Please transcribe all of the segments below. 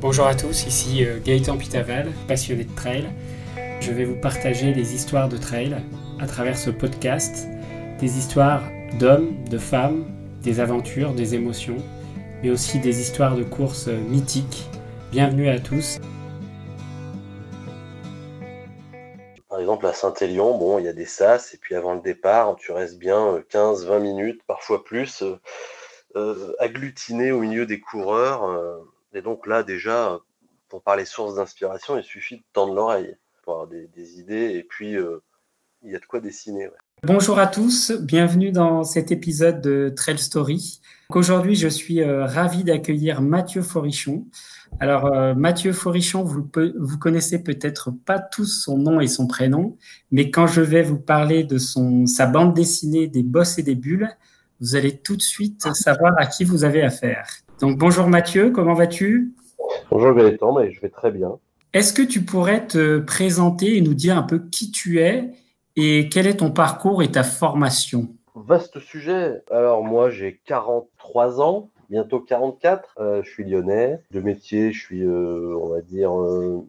Bonjour à tous, ici euh, Gaëtan Pitaval, passionné de trail. Je vais vous partager des histoires de trail à travers ce podcast, des histoires d'hommes, de femmes, des aventures, des émotions, mais aussi des histoires de courses euh, mythiques. Bienvenue à tous. Par exemple, à Saint-Élion, bon, il y a des sas, et puis avant le départ, tu restes bien 15-20 euh, minutes, parfois plus, agglutiné au milieu des coureurs et donc là, déjà, pour parler sources d'inspiration, il suffit de tendre l'oreille pour avoir des, idées et puis euh, il y a de quoi dessiner. Bonjour à tous, bienvenue dans cet épisode de Trail Story. Aujourd'hui, je suis euh, ravi d'accueillir Mathieu Forichon. Alors, euh, Mathieu Forichon, vous, connaissez peut-être pas tous son nom et son prénom, mais quand je vais vous parler de sa bande dessinée des bosses et des bulles, vous allez tout de suite savoir à qui vous avez affaire. Donc bonjour Mathieu, comment vas-tu? Bonjour Gaëtan, mais je vais très bien. Est-ce que tu pourrais te présenter et nous dire un peu qui tu es et quel est ton parcours et ta formation? Vaste sujet. Alors moi j'ai 43 ans, bientôt 44. Euh, je suis lyonnais. De métier, je suis, euh, on va dire, euh,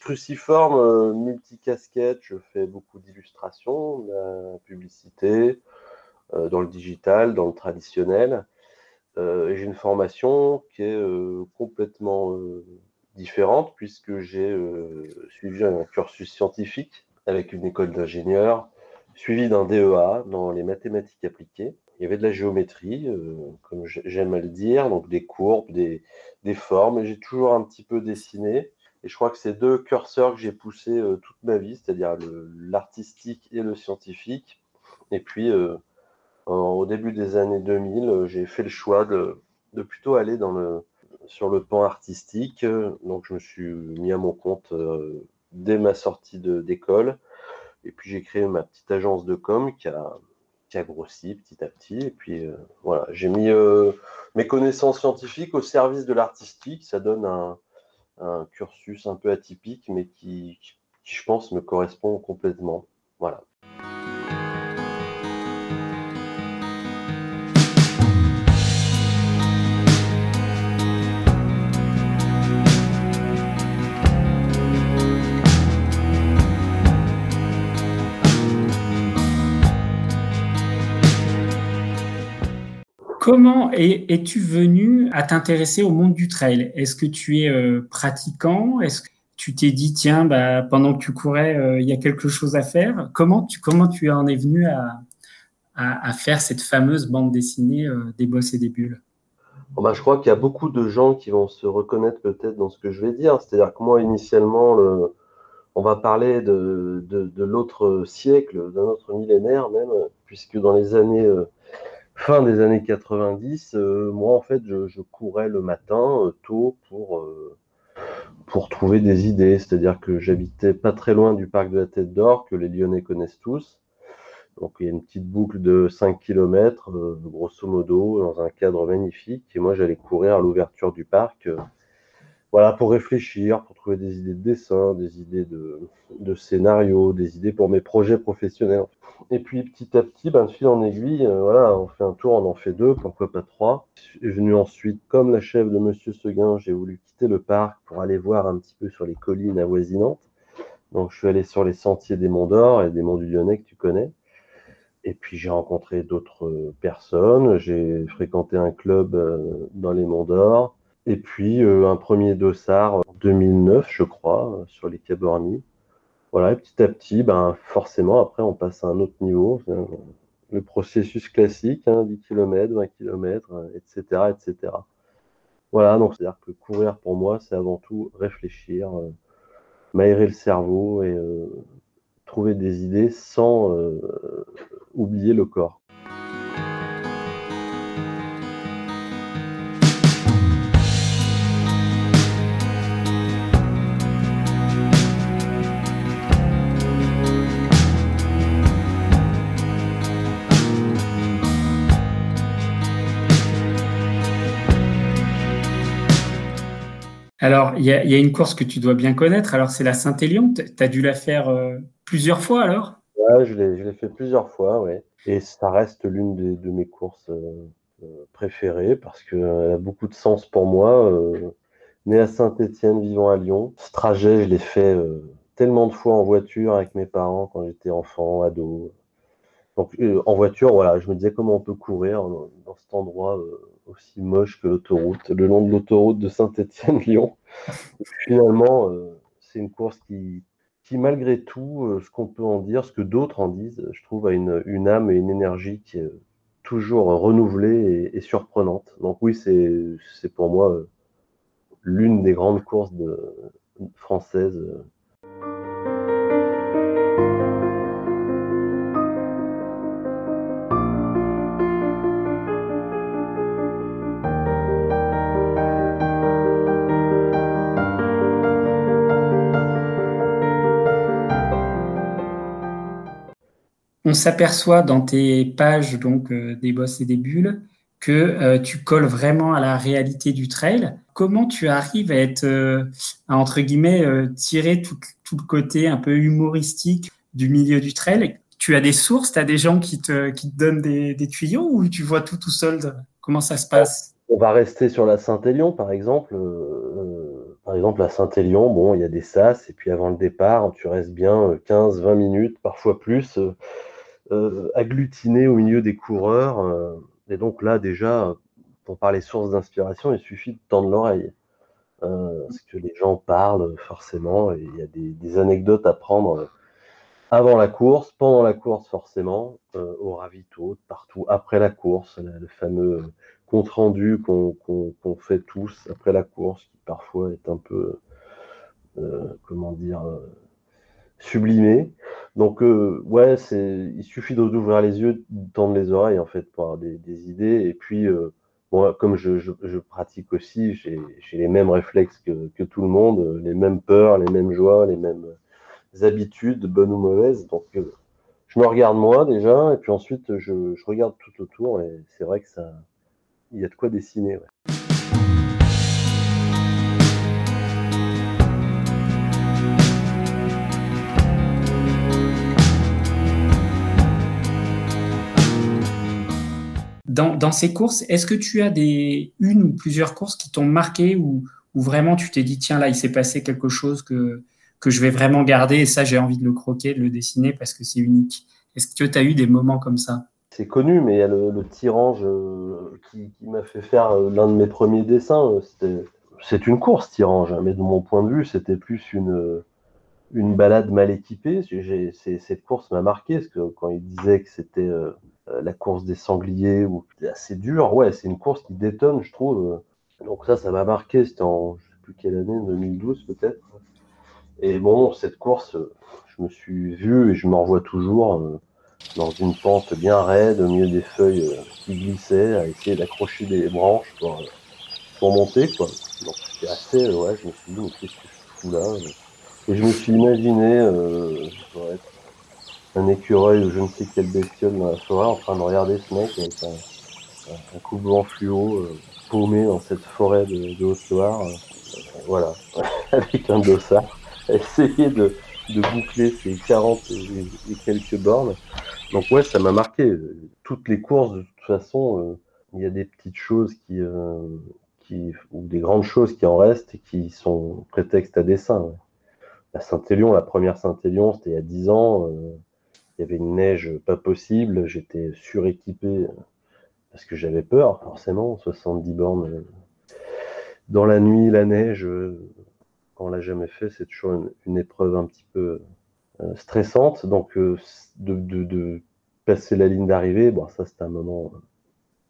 cruciforme, multicasquette. Je fais beaucoup d'illustrations, de la publicité, dans le digital, dans le traditionnel. Euh, j'ai une formation qui est euh, complètement euh, différente puisque j'ai suivi un cursus scientifique avec une école d'ingénieur, suivi d'un DEA dans les mathématiques appliquées. Il y avait de la géométrie, comme j'aime à le dire, donc des courbes, des, des formes, j'ai toujours un petit peu dessiné. Et je crois que c'est deux curseurs que j'ai poussés toute ma vie, c'est-à-dire l'artistique et le scientifique. Et puis, au début des années 2000, euh, j'ai fait le choix de, plutôt aller sur le pan artistique. Donc, je me suis mis à mon compte euh, dès ma sortie d'école. Et puis, j'ai créé ma petite agence de com qui a, grossi petit à petit. Et puis, euh, voilà, j'ai mis mes connaissances scientifiques au service de l'artistique. Ça donne un, un, cursus un peu atypique, mais qui, qui, je pense, me correspond complètement. Voilà. Comment es-tu venu à t'intéresser au monde du trail? Est-ce que tu es euh, pratiquant? Est-ce que tu t'es dit, tiens, bah, pendant que tu courais, euh, il y a quelque chose à faire? Comment tu, comment tu en es venu à, faire cette fameuse bande dessinée euh, des bosses et des bulles? Bah, Je crois qu'il y a beaucoup de gens qui vont se reconnaître peut-être dans ce que je vais dire. C'est-à-dire que moi, initialement, le, on va parler de l'autre siècle, d'un autre millénaire même, puisque dans les années fin des années 90, euh, moi en fait je, courais le matin euh, tôt pour, euh, pour trouver des idées. C'est-à-dire que j'habitais pas très loin du parc de la Tête d'Or, que les Lyonnais connaissent tous. Donc il y a une petite boucle de 5 km, grosso modo, dans un cadre magnifique. Et moi j'allais courir à l'ouverture du parc voilà, pour réfléchir, pour trouver des idées de dessin, des idées de, de scénario, des idées pour mes projets professionnels. Et puis petit à petit, ben, de fil en aiguille, euh, voilà, on fait un tour, on en fait deux, pourquoi pas trois. Je suis venu ensuite, comme la chef de Monsieur Seguin, j'ai voulu quitter le parc pour aller voir un petit peu sur les collines avoisinantes. Donc je suis allé sur les sentiers des Monts d'Or et des Monts du Lyonnais que tu connais. Et puis j'ai rencontré d'autres euh, personnes, j'ai fréquenté un club euh, dans les Monts d'Or. Et puis un premier dossard en 2009, je crois, sur les Cabornis. Voilà, et petit à petit, ben, forcément, après, on passe à un autre niveau. Le processus classique, 10 km, 20 km, etc., etc. Voilà, donc c'est-à-dire que courir pour moi, c'est avant tout réfléchir, euh, m'aérer le cerveau et euh, trouver des idées sans euh, oublier le corps. Alors, il y, a une course que tu dois bien connaître. Alors, c'est la Saint-Élion. Tu as dû la faire euh, plusieurs fois alors? Ouais, je l'ai fait plusieurs fois, oui. Et ça reste l'une de, mes courses euh, euh, préférées parce qu'elle a beaucoup de sens pour moi. né à Saint-Étienne, vivant à Lyon. Ce trajet, je l'ai fait tellement de fois en voiture avec mes parents quand j'étais enfant, ado. Donc en voiture, voilà, je me disais comment on peut courir dans cet endroit aussi moche que l'autoroute, le long de l'autoroute de Saint-Étienne-Lyon. Finalement, c'est une course qui, qui malgré tout, euh, ce qu'on peut en dire, ce que d'autres en disent, je trouve a une, une, âme et une énergie qui est toujours renouvelée et, surprenante. Donc oui, c'est pour moi euh, l'une des grandes courses françaises on s'aperçoit dans tes pages donc euh, des bosses et des bulles que euh, tu colles vraiment à la réalité du trail. Comment tu arrives à être, euh, à, entre guillemets, tirer tout, le côté un peu humoristique du milieu du trail? Tu as des sources, tu as des gens qui te, qui te donnent des, tuyaux ou tu vois tout tout seul Comment ça se passe? On va rester sur la Saint-Élion, par exemple. par exemple, à Saint-Élion, bon, il y a des sas, et puis avant le départ, tu restes bien 15-20 minutes, parfois plus euh, agglutiné au milieu des coureurs. Euh, et donc là, déjà, pour parler sources d'inspiration, il suffit de tendre l'oreille. Euh, parce que les gens parlent forcément, et il y a des, anecdotes à prendre avant la course, pendant la course forcément, au ravito, partout, après la course, le fameux compte rendu qu'on fait tous après la course, qui parfois est un peu, comment dire, sublimé. Donc, euh, ouais, c'est, il suffit d'ouvrir les yeux, de tendre les oreilles, en fait, pour avoir des, idées. Et puis, euh, comme je, je, pratique aussi, j'ai, les mêmes réflexes que, tout le monde, les mêmes peurs, les mêmes joies, les mêmes habitudes, bonnes ou mauvaises. Donc, euh, je me regarde moi déjà, et puis ensuite, je, regarde tout autour, et c'est vrai que ça, il y a de quoi dessiner. Dans, ces courses, est-ce que tu as des une ou plusieurs courses qui t'ont marqué ou, vraiment tu t'es dit tiens là il s'est passé quelque chose que que je vais vraiment garder et ça j'ai envie de le croquer, de le dessiner parce que c'est unique. Est-ce que tu as eu des moments comme ça? C'est connu, mais il y a le, le Tirange euh, qui, m'a fait faire euh, l'un de mes premiers dessins. C'est une course Tirange, hein, mais de mon point de vue c'était plus une une balade mal équipée. Cette course m'a marqué parce que quand il disait que c'était euh, euh, la course des sangliers ou assez dur. Ouais, c'est une course qui détonne, je trouve. Donc ça, ça m'a marqué. C'était en, je sais plus quelle année, 2012 peut-être. Et bon, cette course, je me suis vu et je m'en revois toujours euh, dans une pente bien raide, au milieu des feuilles euh, qui glissaient, à essayer d'accrocher des branches pour, pour monter, quoi. Donc c'était assez, ouais, je me suis dit, qu'est-ce que je fous là Et je me suis imaginé, euh, un écureuil ou je ne sais quelle bestiole dans la forêt en train de regarder ce mec avec un, un, coup blanc fluo euh, paumé dans cette forêt de, Haute-Loire. Euh, voilà, avec un dossard, essayer de, de boucler ces 40 et, quelques bornes. Donc ouais, ça m'a marqué. Toutes les courses, de toute façon, euh, il y a des petites choses qui, qui, ou des grandes choses qui en restent et qui sont prétexte à dessin. La Saint-Élion, la première Saint-Élion, c'était il y a 10 ans il y avait une neige pas possible, j'étais suréquipé parce que j'avais peur, forcément, 70 bornes dans la nuit, la neige, quand on l'a jamais fait, c'est toujours une, épreuve un petit peu euh, stressante. Donc, euh, de, passer la ligne d'arrivée, bon, ça c'est un moment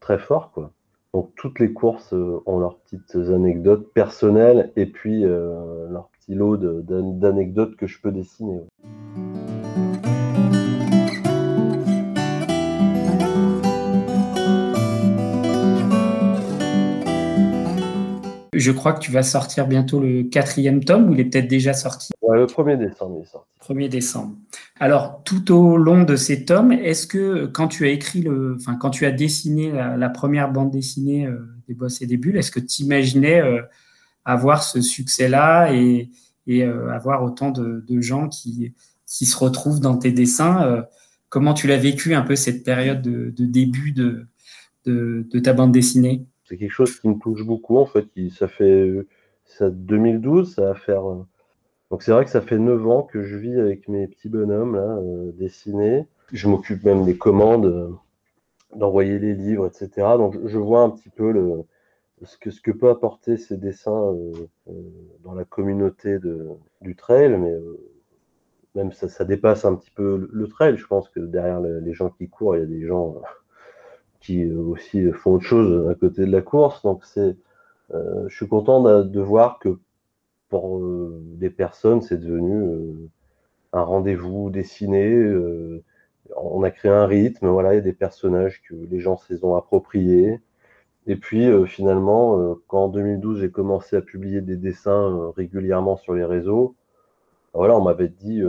très fort, quoi. Donc, toutes les courses euh, ont leurs petites anecdotes personnelles et puis leur petit lot d'anecdotes que je peux dessiner. Je crois que tu vas sortir bientôt le quatrième tome, ou il est peut-être déjà sorti? Ouais, le 1er décembre, il est sorti. 1er décembre. Alors, tout au long de ces tomes, est-ce que quand tu as écrit le, enfin, quand tu as dessiné la, première bande dessinée euh, des Bosses et des Bulles, est-ce que tu imaginais euh, avoir ce succès-là et, et euh, avoir autant de, gens qui, qui se retrouvent dans tes dessins Comment tu l'as vécu un peu cette période de, début de ta bande dessinée? C'est quelque chose qui me touche beaucoup en fait. ça fait ça 2012, ça va faire. Donc c'est vrai que ça fait 9 ans que je vis avec mes petits bonhommes là, dessinés. Je m'occupe même des commandes, d'envoyer les livres, etc. Donc je vois un petit peu ce, que, peut apporter ces dessins dans la communauté du trail, mais même ça, dépasse un petit peu le trail. Je pense que derrière les gens qui courent, il y a des gens qui aussi font autre chose à côté de la course. Donc c'est, euh, je suis content de, voir que pour euh, des personnes, c'est devenu euh, un rendez-vous dessiné. on a créé un rythme, voilà, il y a des personnages que les gens se sont appropriés. Et puis finalement, quand en 2012 j'ai commencé à publier des dessins régulièrement sur les réseaux, voilà, on m'avait dit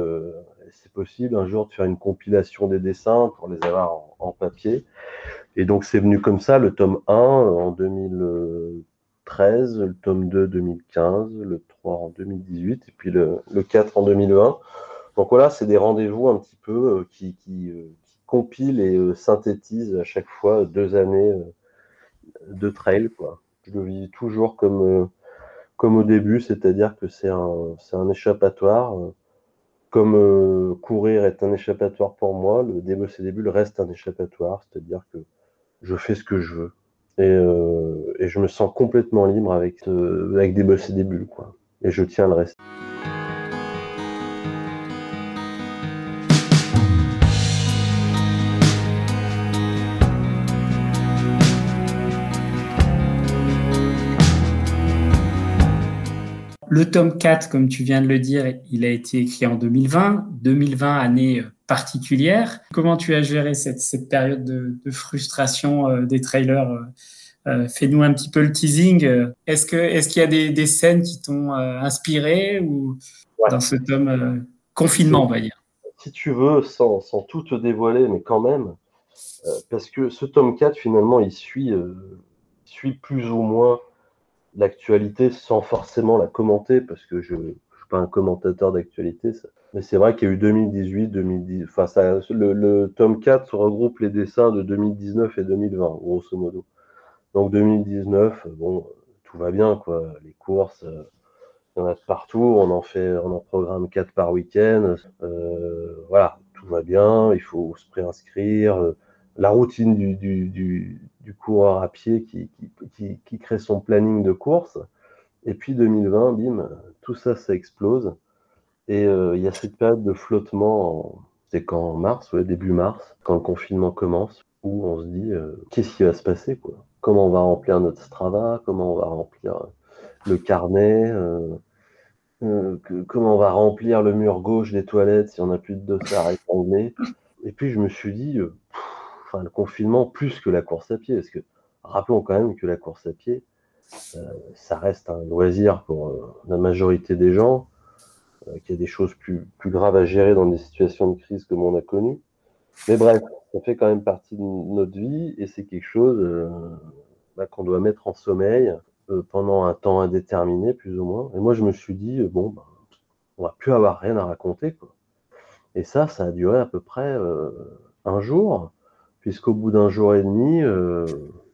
c'est possible un jour de faire une compilation des dessins pour les avoir en, papier. Et donc c'est venu comme ça, le tome 1 en 2013, le tome 2 2015, le 3 en 2018 et puis le, 4 en 2020. Donc voilà, c'est des rendez-vous un petit peu euh, qui, euh, qui, compilent et euh, synthétisent à chaque fois deux années de trail. Je le vis toujours comme, comme au début, c'est-à-dire que c'est un, un échappatoire comme euh, courir est un échappatoire pour moi, le DBC Bulles reste un échappatoire, c'est-à-dire que je fais ce que je veux. Et, euh, et je me sens complètement libre avec, euh, avec des bulles, quoi. Et je tiens le reste. Le tome 4, comme tu viens de le dire, il a été écrit en 2020. 2020, année euh, particulière. Comment tu as géré cette, période de, frustration euh, des trailers euh, Fais-nous un petit peu le teasing. Est-ce qu'il est y a des, scènes qui t'ont inspiré ou dans ce tome confinement, on va dire? Si tu veux, sans, tout te dévoiler, mais quand même, parce que ce tome 4, finalement, il suit, suit plus ou moins l'actualité sans forcément la commenter, parce que je pas un commentateur d'actualité. Mais c'est vrai qu'il y a eu 2018, 2010. Enfin, ça, le, tome 4 regroupe les dessins de 2019 et 2020, grosso modo. Donc 2019, bon, tout va bien, quoi. Les courses, euh, il y en a partout. On en fait, on en programme 4 par week-end. Euh, voilà, tout va bien. Il faut se préinscrire la routine du, du, du, coureur à pied qui, qui, qui, crée son planning de course. Et puis 2020, bim, tout ça, ça explose. Et euh, il y a cette période de flottement, c'est quand mars, début mars, quand le confinement commence, où on se dit euh, qu'est-ce qui va se passer quoi? Comment on va remplir notre Strava? Comment on va remplir euh, le carnet Comment on va remplir le mur gauche des toilettes si on n'a plus de dossard épinglé Et puis je me suis dit, le confinement plus que la course à pied. Parce que rappelons quand même que la course à pied, ça reste un loisir pour euh, la majorité des gens, euh, qu'il y a des choses plus, graves à gérer dans des situations de crise comme on a connu. Mais bref, ça fait quand même partie de notre vie et c'est quelque chose bah, qu'on doit mettre en sommeil pendant un temps indéterminé, plus ou moins. Et moi, je me suis dit, bon, bah, on va plus avoir rien à raconter. Et ça, ça a duré à peu près un jour puisqu'au bout d'un jour et demi, euh,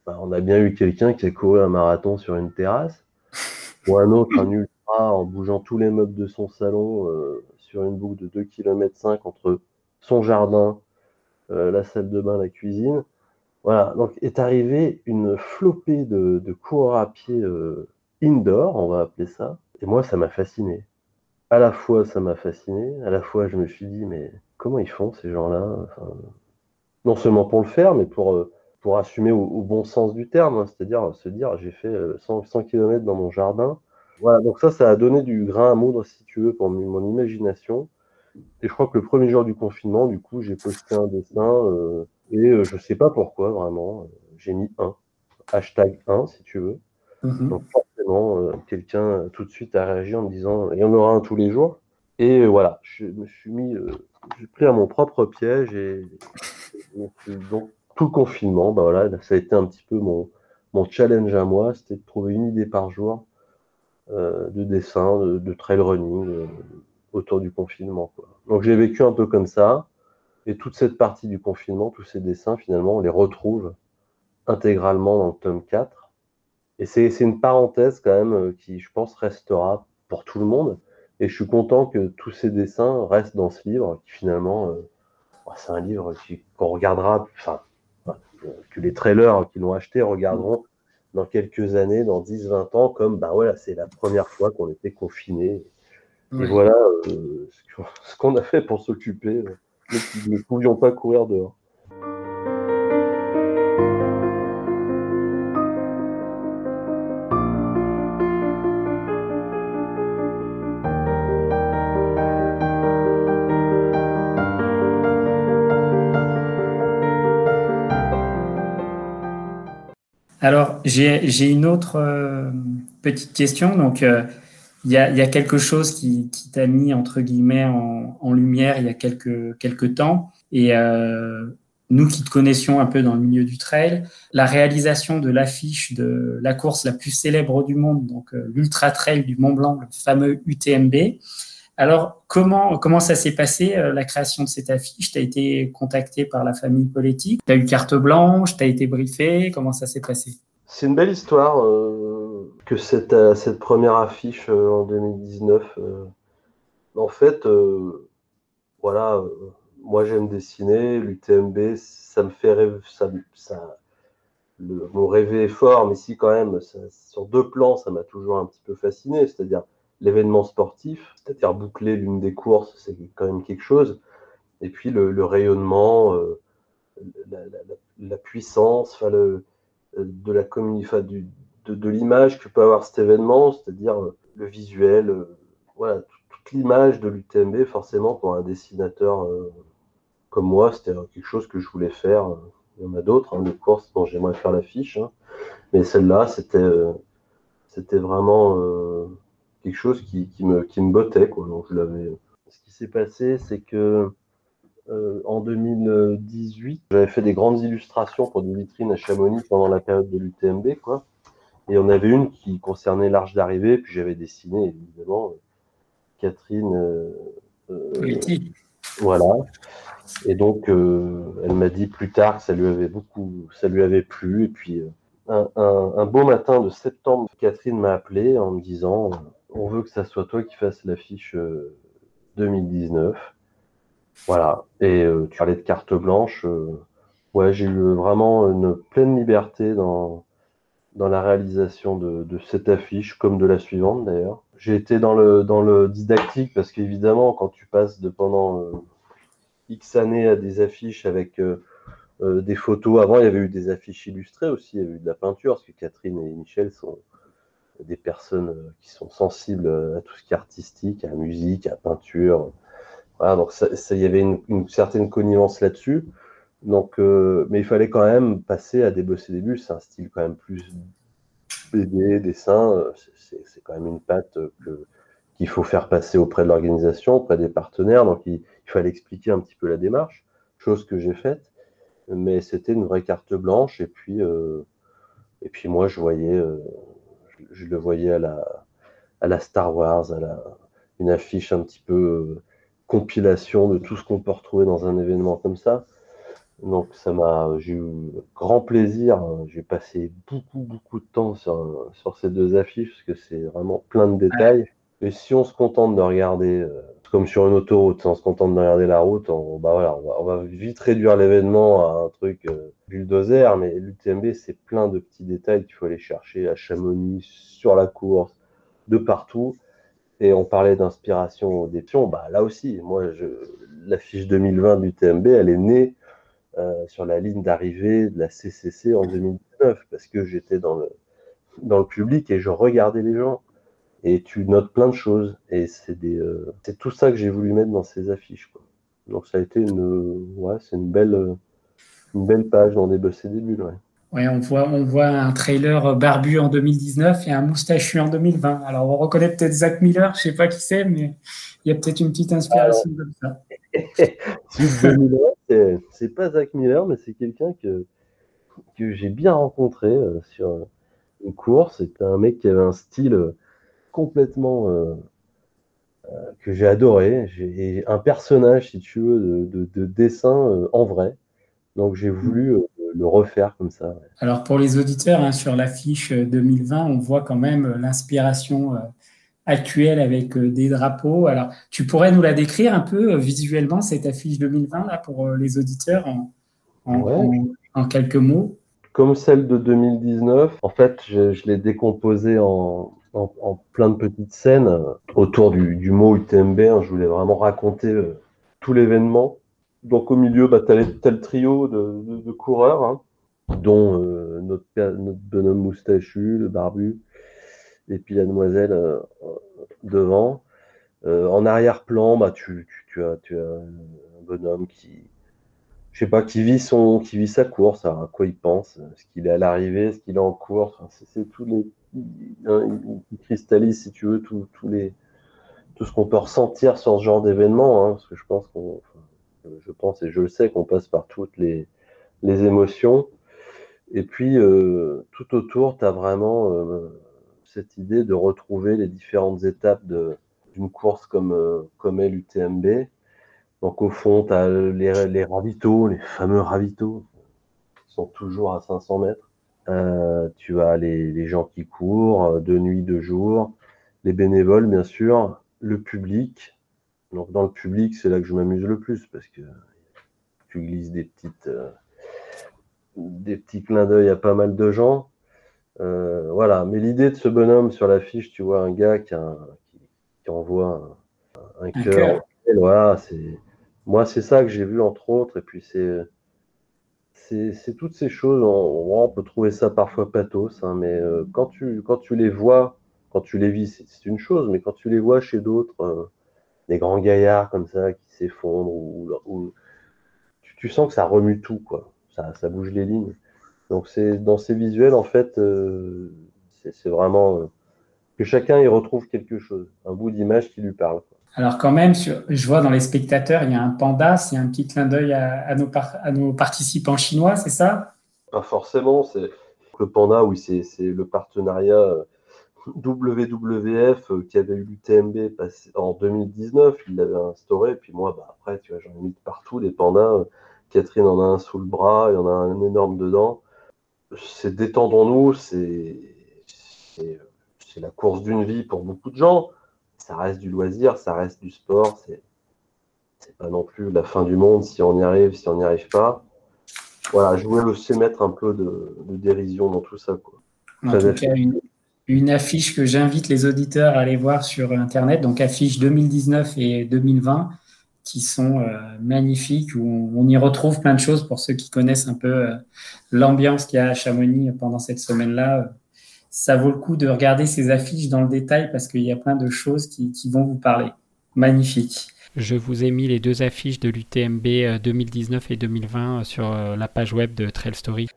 bah, on a bien eu quelqu'un qui a couru un marathon sur une terrasse, ou un autre, un ultra, en bougeant tous les meubles de son salon euh, sur une boucle de 2 km 5 entre son jardin, euh, la salle de bain, la cuisine. Voilà, donc est arrivée une flopée de, de coureurs à pied indoor, on va appeler ça. Et moi, ça m'a fasciné. À la fois, ça m'a fasciné, à la fois, je me suis dit, mais comment ils font ces gens-là? Non seulement pour le faire, mais pour, euh, pour assumer au, bon sens du terme, hein, c'est-à-dire se dire j'ai fait 100, 100 km dans mon jardin. Voilà, donc ça, ça a donné du grain à moudre, si tu veux, pour mon imagination. Et je crois que le premier jour du confinement, du coup, j'ai posté un dessin euh, et euh, je sais pas pourquoi, vraiment, j'ai mis un, hashtag 1, si tu veux. Mm-hmm. Donc forcément, quelqu'un tout de suite a réagi en me disant il y en aura un tous les jours. Et voilà, je me suis mis, j'ai pris à mon propre piège et donc, tout le confinement, bah voilà, ça a été un petit peu mon, mon challenge à moi, c'était de trouver une idée par jour euh, de dessin, de, trail running euh, autour du confinement. Donc j'ai vécu un peu comme ça, et toute cette partie du confinement, tous ces dessins, finalement, on les retrouve intégralement dans le tome 4. et c'est une parenthèse quand même qui, je pense, restera pour tout le monde. Et je suis content que tous ces dessins restent dans ce livre, qui finalement, bah, c'est un livre qu'on regardera, enfin, que les trailers qui l'ont acheté regarderont dans quelques années, dans 10-20 ans, comme bah voilà, c'est la première fois qu'on était confiné. Et voilà euh, ce qu'on a fait pour s'occuper. Nous ne pouvions pas courir dehors. Alors, j'ai une autre euh, petite question. Donc, euh, il y, a, quelque chose qui, t'a mis, entre guillemets, en, lumière il y a quelques, quelques temps. Et euh, nous qui te connaissions un peu dans le milieu du trail, la réalisation de l'affiche de la course la plus célèbre du monde, donc l'Ultra Trail du Mont Blanc, le fameux UTMB. Alors, comment, comment ça s'est passé, la création de cette affiche? Tu as été contacté par la famille politique? Tu as eu carte blanche? Tu as été briefé? Comment ça s'est passé? C'est une belle histoire euh, que cette, euh, cette, première affiche euh, en 2019. en fait, voilà, moi j'aime dessiner, l'UTMB, ça me fait rêver, ça, le, mon rêver est fort, mais si quand même, sur deux plans, ça m'a toujours un petit peu fasciné, c'est-à-dire l'événement sportif, c'est-à-dire boucler l'une des courses, c'est quand même quelque chose. Et puis le, rayonnement, euh, la, puissance, de la de, de l'image que peut avoir cet événement, c'est-à-dire euh, le visuel, euh, voilà, toute l'image de l'UTMB, forcément pour un dessinateur comme moi, c'était quelque chose que je voulais faire. Il y en a d'autres, hein, des courses dont j'aimerais faire l'affiche, hein. mais celle-là, c'était vraiment quelque chose qui, me, qui me bottait. Quoi. Donc, je l'avais... Ce qui s'est passé, c'est que euh, en 2018, j'avais fait des grandes illustrations pour des vitrines à Chamonix pendant la période de l'UTMB. Quoi. Et on avait une qui concernait l'Arche d'arrivée, puis j'avais dessiné évidemment Catherine. Euh, euh voilà. Et donc, euh, elle m'a dit plus tard que ça lui avait beaucoup, ça lui avait plu. Et puis, un, un, un beau matin de septembre, Catherine m'a appelé en me disant on veut que ça soit toi qui fasses l'affiche 2019. Euh, voilà. Et euh, tu parlais de carte blanche. Euh, ouais, j'ai eu vraiment une pleine liberté dans, la réalisation de, cette affiche, comme de la suivante d'ailleurs. J'ai été dans le, dans le didactique parce qu'évidemment, quand tu passes de pendant X années à des affiches avec des photos, avant il y avait eu des affiches illustrées aussi, il y avait eu de la peinture, parce que Catherine et Michel sont, des personnes euh, qui sont sensibles euh, à tout ce qui est artistique, à la musique, à la peinture. Donc il y avait une, certaine connivence là-dessus. Donc, euh, mais il fallait quand même passer à débosser des bulles. C'est un style quand même plus BD, dessin. C'est quand même une patte qu'il faut faire passer auprès de l'organisation, auprès des partenaires. Donc, il, fallait expliquer un petit peu la démarche, chose que j'ai faite. Mais c'était une vraie carte blanche. Et puis, et puis moi, je voyais, je le voyais à la, à la Star Wars, à la, une affiche un petit peu euh, compilation de tout ce qu'on peut retrouver dans un événement comme ça. Donc ça m'a, j'ai eu grand plaisir. J'ai passé beaucoup beaucoup de temps sur, sur ces deux affiches parce que c'est vraiment plein de détails. Et si on se contente de regarder, euh, comme sur une autoroute, on se contente de regarder la route, on, bah on, va, vite réduire l'événement à un truc euh, bulldozer, mais l'UTMB, c'est plein de petits détails qu'il faut aller chercher. À Chamonix, sur la course, de partout. Et on parlait d'inspiration des pions, bah là aussi, moi, je, la fiche 2020 du TMB, elle est née euh, sur la ligne d'arrivée de la CCC en 2019, parce que j'étais dans le public et je regardais les gens et tu notes plein de choses. Et c'est des, euh, c'est tout ça que j'ai voulu mettre dans ces affiches. Quoi. Donc ça a été une, ouais, c'est une belle, une belle page dans des des bulles. Ouais. Ouais, on voit, on voit un trailer barbu en 2019 et un moustachu en 2020. Alors on reconnaît peut-être Zach Miller, je sais pas qui c'est, mais il y a peut-être une petite inspiration comme ça. c'est pas Zach Miller, mais c'est quelqu'un que, que j'ai bien rencontré euh, sur une course. C'était un mec qui avait un style complètement euh, euh, que j'ai adoré. J'ai un personnage, si tu veux, de, dessin euh, en vrai. Donc j'ai voulu, le refaire comme ça. Alors pour les auditeurs, hein, sur l'affiche 2020, on voit quand même l'inspiration actuelle avec des drapeaux. Alors tu pourrais nous la décrire un peu visuellement, cette affiche 2020 là, pour les auditeurs en quelques mots? Comme celle de 2019, en fait, je, je l'ai décomposée en, en, plein de petites scènes autour du, mot UTMB. Je voulais vraiment raconter euh, tout l'événement. Donc au milieu, bah, tu as, trio de, coureurs, hein, dont euh, notre, bonhomme moustachu, le barbu, et puis la demoiselle euh, devant. Euh, en arrière-plan, bah, tu as un bonhomme qui, je sais pas, qui vit son, qui vit sa course, à quoi il pense, ce qu'il est à l'arrivée, ce qu'il est en course. c'est tous les, hein, il cristallise, si tu veux, tous les, tout ce qu'on peut ressentir sur ce genre d'événement, hein, parce que je pense qu'on, je pense et je le sais qu'on passe par toutes les, émotions. Et puis, euh, tout autour, tu as vraiment euh, cette idée de retrouver les différentes étapes d'une course comme, euh, comme l'UTMB donc au fond, tu as les, les, ravitaux, les fameux ravitaux, qui sont toujours à 500 mètres. Euh, tu as les, les, gens qui courent euh, de nuit, de jour, les bénévoles, bien sûr, le public. Donc dans le public, c'est là que je m'amuse le plus parce que tu glisses des petites, euh, des petits clins d'œil à pas mal de gens. Euh, voilà. Mais l'idée de ce bonhomme sur l'affiche, tu vois un gars qui, a qui, qui envoie un, un cœur. Voilà, c'est moi, c'est ça que j'ai vu entre autres. Et puis, c'est c'est toutes ces choses. On, peut trouver ça parfois pathos, hein, mais euh, quand, tu, quand tu les vois, quand tu les vis, c'est une chose, mais quand tu les vois chez d'autres, euh, des grands gaillards comme ça qui s'effondrent, ou, ou tu, sens que ça remue tout, quoi. Ça, bouge les lignes. Donc, dans ces visuels, en fait, euh, c'est vraiment que chacun y retrouve quelque chose, un bout d'image qui lui parle. Alors quand même, je vois dans les spectateurs, il y a un panda, c'est un petit clin d'œil à, nos participants chinois, c'est ça? Pas forcément, c'est le panda, oui, c'est le partenariat euh, WWF euh, qui avait eu l'UTMB en 2019, il l'avait instauré, puis moi, bah, après, tu vois, j'en ai mis partout des pandas. Catherine en a un sous le bras, il y en a un énorme dedans. C'est détendons-nous, c'est la course d'une vie pour beaucoup de gens ça reste du loisir, ça reste du sport. C'est, c'est pas non plus la fin du monde si on y arrive, si on n'y arrive pas. Voilà, je voulais aussi mettre un peu de, de dérision dans tout ça. Quoi. En tout cas, une, une, affiche que j'invite les auditeurs à aller voir sur Internet, donc affiche 2019 et 2020, qui sont euh, magnifiques, où on, on, y retrouve plein de choses pour ceux qui connaissent un peu euh, l'ambiance qu'il y a à Chamonix pendant cette semaine-là ça vaut le coup de regarder ces affiches dans le détail parce qu'il y a plein de choses qui, vont vous parler. Magnifique. Je vous ai mis les deux affiches de l'UTMB 2019 euh, et 2020 euh, sur euh, la page web de Trail Story.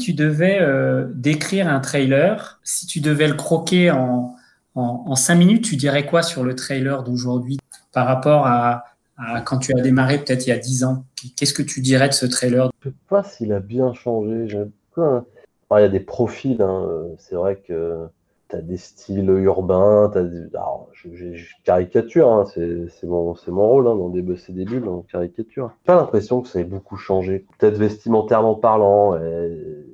Tu devais euh, décrire un trailer, si tu devais le croquer en, en, cinq minutes, tu dirais quoi sur le trailer d'aujourd'hui par rapport à, quand tu as démarré peut-être il y a dix ans? Qu'est-ce que tu dirais de ce trailer? Je ne sais pas s'il a bien changé. Il y a des profils. Hein. C'est vrai que as des styles urbains. As des... Alors, je, caricature, hein. c'est mon, mon rôle hein, dans des, c'est des bulles, en caricature. J'ai pas l'impression que ça ait beaucoup changé. Peut-être vestimentairement parlant. Et...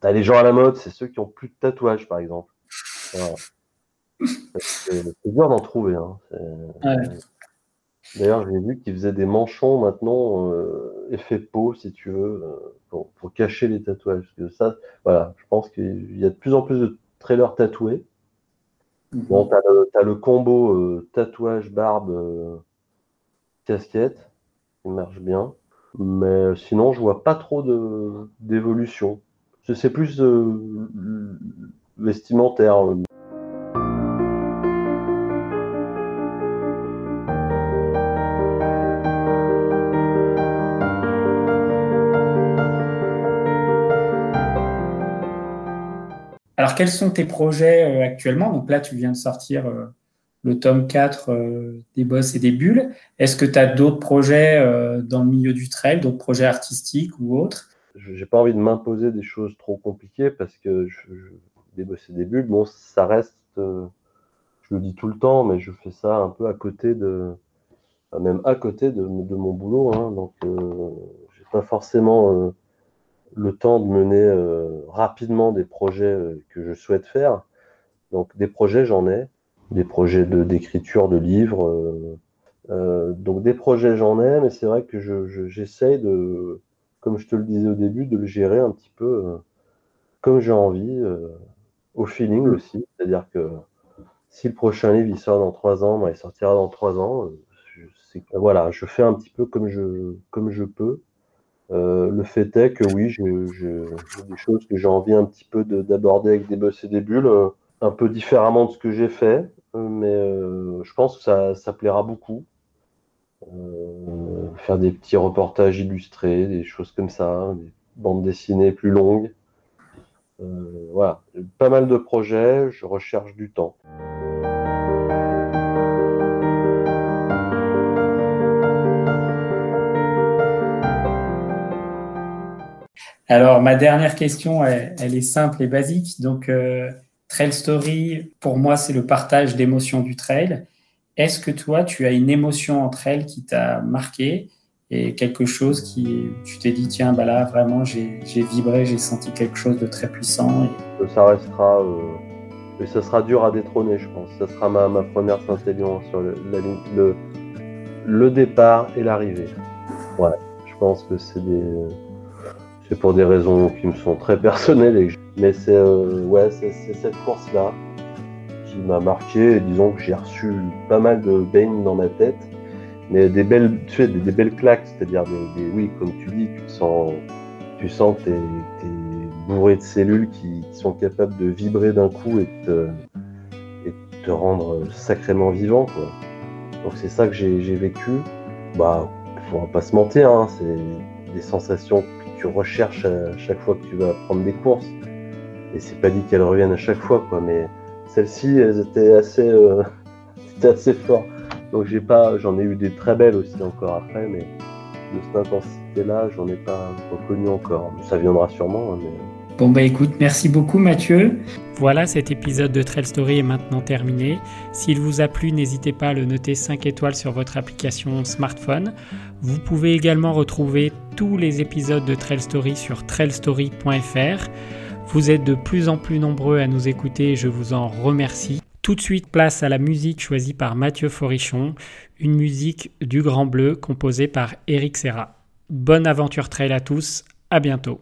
Tu as les gens à la mode, c'est ceux qui ont plus de tatouages, par exemple. Voilà. C'est dur d'en trouver. Hein. Ouais. D'ailleurs, j'ai vu qu'ils faisaient des manchons maintenant, euh, effet peau, si tu veux, euh, pour, pour, cacher les tatouages. Parce que ça, voilà, je pense qu'il y a de plus en plus de trailer tatoué. Mmh. Bon, tu as, as, le combo euh, tatouage, barbe, euh, casquette, qui marche bien. Mais sinon, je vois pas trop d'évolution. C'est plus euh, vestimentaire. Alors, quels sont tes projets euh, actuellement? Donc là, tu viens de sortir euh, le tome 4 des Bosses et des Bulles. Est-ce que tu as d'autres projets dans le milieu du trail, d'autres projets artistiques ou autres? J'ai pas envie de m'imposer des choses trop compliquées parce que je, des Bosses et des Bulles, bon, ça reste, je le dis tout le temps, mais je fais ça un peu à côté de, même à côté de, mon boulot. Hein, donc, euh, j'ai pas forcément le temps de mener euh, rapidement des projets euh, que je souhaite faire. Donc des projets, j'en ai, des projets d'écriture de, livres. Euh, donc des projets, j'en ai, mais c'est vrai que j'essaye de, comme je te le disais au début, de le gérer un petit peu comme j'ai envie, au feeling aussi. C'est-à-dire que si le prochain livre il sort dans trois ans, ben, il sortira dans trois ans. voilà, je fais un petit peu comme je, comme je peux. Euh, le fait est que oui, j'ai des choses que j'ai envie un petit peu d'aborder avec des bosses et des bulles, euh, un peu différemment de ce que j'ai fait, euh, mais je pense que ça plaira beaucoup. faire des petits reportages illustrés, des choses comme ça, des bandes dessinées plus longues. voilà, pas mal de projets, je recherche du temps. Alors, ma dernière question, elle, est simple et basique. Donc, euh, Trail Story, pour moi, c'est le partage d'émotions du trail. Est-ce que toi, tu as une émotion en trail qui t'a marqué et quelque chose qui, tu t'es dit, tiens, bah là, vraiment, j'ai vibré, j'ai senti quelque chose de très puissant. Ça restera, euh, ça sera dur à détrôner, je pense. Ça sera ma, première Saint-Élion sur le, le, le départ et l'arrivée. Ouais, je pense que c'est des c'est pour des raisons qui me sont très personnelles. Mais c'est euh, ouais, c'est cette course-là qui m'a marqué. disons que j'ai reçu pas mal de bains dans ma tête, mais des belles, tu sais, des, belles claques, c'est-à-dire des, oui, comme tu dis, tu sens, tu sens que t'es es bourré de cellules qui, sont capables de vibrer d'un coup et et te rendre sacrément vivant, quoi. Donc c'est ça que j'ai vécu. Bah, faut pas se mentir, hein, c'est des sensations recherches à chaque fois que tu vas prendre des courses. Et c'est pas dit qu'elles reviennent à chaque fois, quoi. Mais celles-ci, elles étaient assez, euh, assez fort. Donc j'ai pas, j'en ai eu des très belles aussi encore après, mais de cette intensité-là, j'en ai pas reconnu encore. Ça viendra sûrement. Hein, bon bah écoute, merci beaucoup Mathieu. Voilà, cet épisode de Trail Story est maintenant terminé. S'il vous a plu, n'hésitez pas à le noter 5 étoiles sur votre application smartphone. Vous pouvez également retrouver tous les épisodes de Trail Story sur trailstory.fr. Vous êtes de plus en plus nombreux à nous écouter je vous en remercie. Tout de suite, place à la musique choisie par Mathieu Forichon, une musique du Grand Bleu composée par Eric Serra. Bonne aventure trail à tous, à bientôt.